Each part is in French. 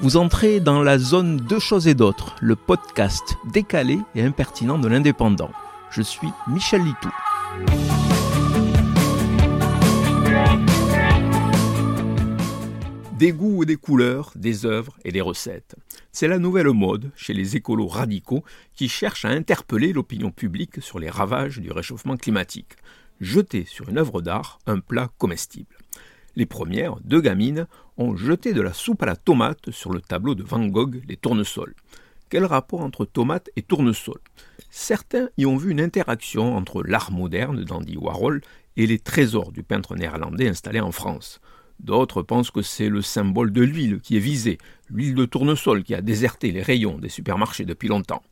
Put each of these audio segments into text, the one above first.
Vous entrez dans la zone Deux choses et d'autres, le podcast décalé et impertinent de l'indépendant. Je suis Michel Litou. Des goûts et des couleurs, des œuvres et des recettes. C'est la nouvelle mode chez les écolos radicaux qui cherchent à interpeller l'opinion publique sur les ravages du réchauffement climatique. Jeter sur une œuvre d'art un plat comestible. Les premières, deux gamines, ont jeté de la soupe à la tomate sur le tableau de Van Gogh, Les Tournesols. Quel rapport entre tomate et tournesol Certains y ont vu une interaction entre l'art moderne d'Andy Warhol et les trésors du peintre néerlandais installé en France. D'autres pensent que c'est le symbole de l'huile qui est visé, l'huile de tournesol qui a déserté les rayons des supermarchés depuis longtemps.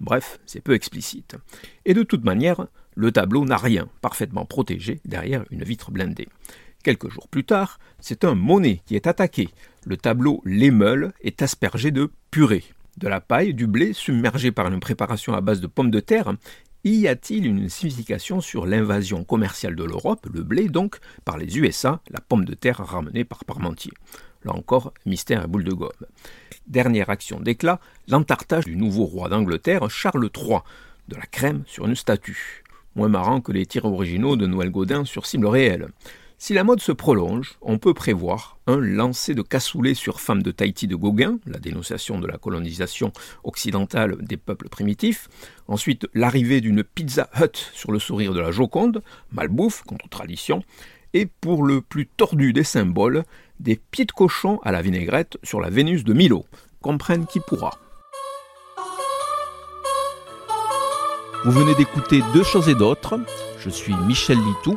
Bref, c'est peu explicite. Et de toute manière, le tableau n'a rien, parfaitement protégé derrière une vitre blindée. Quelques jours plus tard, c'est un Monet qui est attaqué. Le tableau L'émeule est aspergé de purée. De la paille, du blé submergé par une préparation à base de pommes de terre. Y a-t-il une signification sur l'invasion commerciale de l'Europe, le blé donc, par les USA, la pomme de terre ramenée par Parmentier? Là encore, mystère et boule de gomme. Dernière action d'éclat, l'entartage du nouveau roi d'Angleterre, Charles III, de la crème sur une statue. Moins marrant que les tirs originaux de Noël Godin sur cible réelle. Si la mode se prolonge, on peut prévoir un lancer de cassoulet sur femme de Tahiti de Gauguin, la dénonciation de la colonisation occidentale des peuples primitifs, ensuite l'arrivée d'une pizza hut sur le sourire de la Joconde, malbouffe contre tradition, et pour le plus tordu des symboles, des pieds de cochon à la vinaigrette sur la Vénus de Milo. Comprenne qui pourra. Vous venez d'écouter Deux choses et d'autres. Je suis Michel Litou.